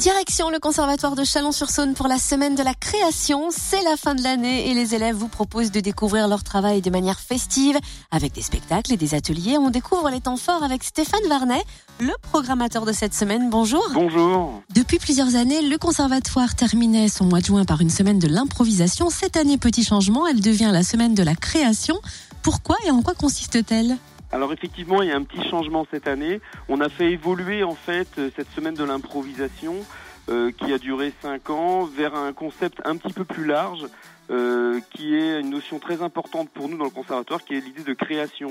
Direction le Conservatoire de Chalon-sur-Saône pour la semaine de la création. C'est la fin de l'année et les élèves vous proposent de découvrir leur travail de manière festive avec des spectacles et des ateliers. On découvre les temps forts avec Stéphane Varnet, le programmateur de cette semaine. Bonjour. Bonjour. Depuis plusieurs années, le Conservatoire terminait son mois de juin par une semaine de l'improvisation. Cette année, petit changement, elle devient la semaine de la création. Pourquoi et en quoi consiste-t-elle? Alors effectivement, il y a un petit changement cette année. On a fait évoluer en fait euh, cette semaine de l'improvisation euh, qui a duré cinq ans vers un concept un petit peu plus large euh, qui est une notion très importante pour nous dans le conservatoire, qui est l'idée de création.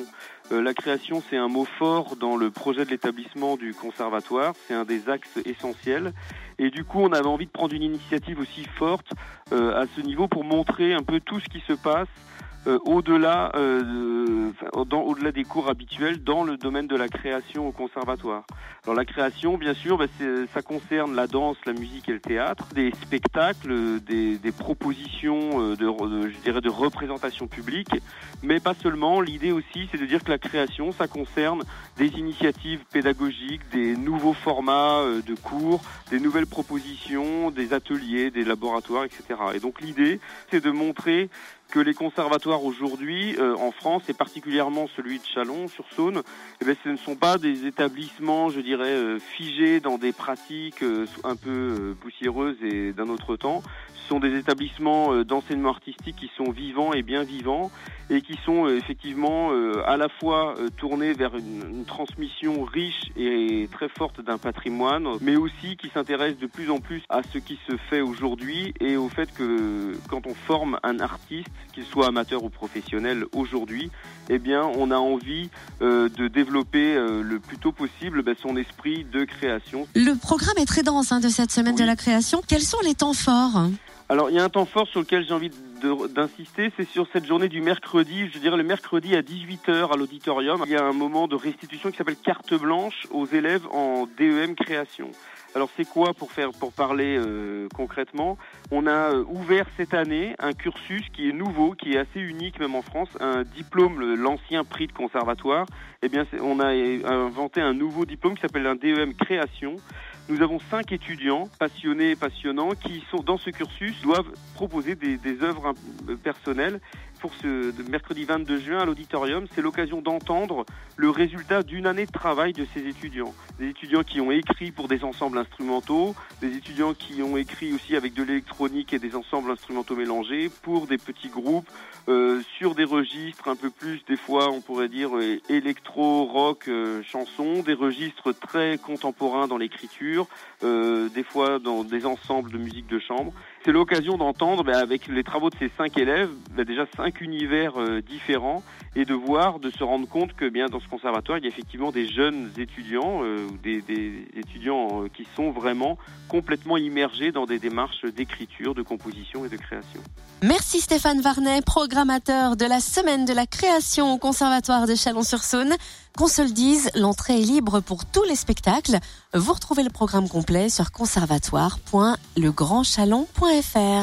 la création, c'est un mot fort dans le projet de l'établissement du conservatoire, c'est un des axes essentiels. Et du coup, on avait envie de prendre une initiative aussi forte à ce niveau pour montrer un peu tout ce qui se passe euh, au-delà euh, au-delà des cours habituels dans le domaine de la création au conservatoire. Alors la création, bien sûr, bah, ça concerne la danse, la musique et le théâtre, des spectacles, des, des propositions euh, de, de, je dirais, de représentation publique, mais pas seulement. L'idée aussi, c'est de dire que la création, ça concerne des initiatives pédagogiques, des nouveaux formats euh, de cours, des nouvelles propositions, des ateliers, des laboratoires, etc. Et donc l'idée, c'est de montrer que les conservatoires aujourd'hui euh, en France et particulièrement celui de Chalon sur Saône, eh bien, ce ne sont pas des établissements, je dirais, euh, figés dans des pratiques euh, un peu poussiéreuses et d'un autre temps. Ce sont des établissements d'enseignement artistique qui sont vivants et bien vivants et qui sont effectivement à la fois tournés vers une, une, transmission riche et très forte d'un patrimoine, mais aussi qui s'intéressent de plus en plus à ce qui se fait aujourd'hui et au fait que quand on forme un artiste, qu'il soit amateur ou professionnel aujourd'hui, eh bien, on a envie euh, de développer euh, le plus tôt possible bah, son esprit de création. Le programme est très dense hein, de cette semaine de la création. Quels sont les temps forts? Alors il y a un temps fort sur lequel j'ai envie d'insister, c'est sur cette journée du mercredi, je dirais le mercredi à 18h à l'auditorium. Il y a un moment de restitution qui s'appelle carte blanche aux élèves en DEM création. Alors c'est quoi pour faire pour parler euh, concrètement? On a euh, ouvert cette année un cursus qui est nouveau, qui est assez unique même en France, un diplôme, l'ancien prix de conservatoire. Eh bien, on a inventé un nouveau diplôme qui s'appelle un DEM création. Nous avons cinq étudiants passionnés et passionnants qui sont dans ce cursus doivent proposer des, des œuvres euh, personnelles pour ce mercredi 22 juin à l'auditorium. C'est l'occasion d'entendre le résultat d'une année de travail de ces étudiants. Des étudiants qui ont écrit pour des ensembles instrumentaux, des étudiants qui ont écrit aussi avec de l'électronique et des ensembles instrumentaux mélangés pour des petits groupes euh, sur des registres un peu plus, des fois on pourrait dire euh, électro, rock, euh, chanson, des registres très contemporains dans l'écriture, euh, des fois dans des ensembles de musique de chambre. C'est l'occasion d'entendre, bah, avec les travaux de ces cinq élèves, bah, déjà cinq univers euh, différents et de voir, de se rendre compte que bien dans ce conservatoire, il y a effectivement des jeunes étudiants, euh, des, des, étudiants qui sont vraiment complètement immergés dans des démarches d'écriture, de composition et de création. Merci Stéphane Varnet, programmateur de la semaine de la création au conservatoire de Chalon-sur-Saône. Qu'on se le dise, l'entrée est libre pour tous les spectacles. Vous retrouvez le programme complet sur conservatoire.legrandchalon.fr.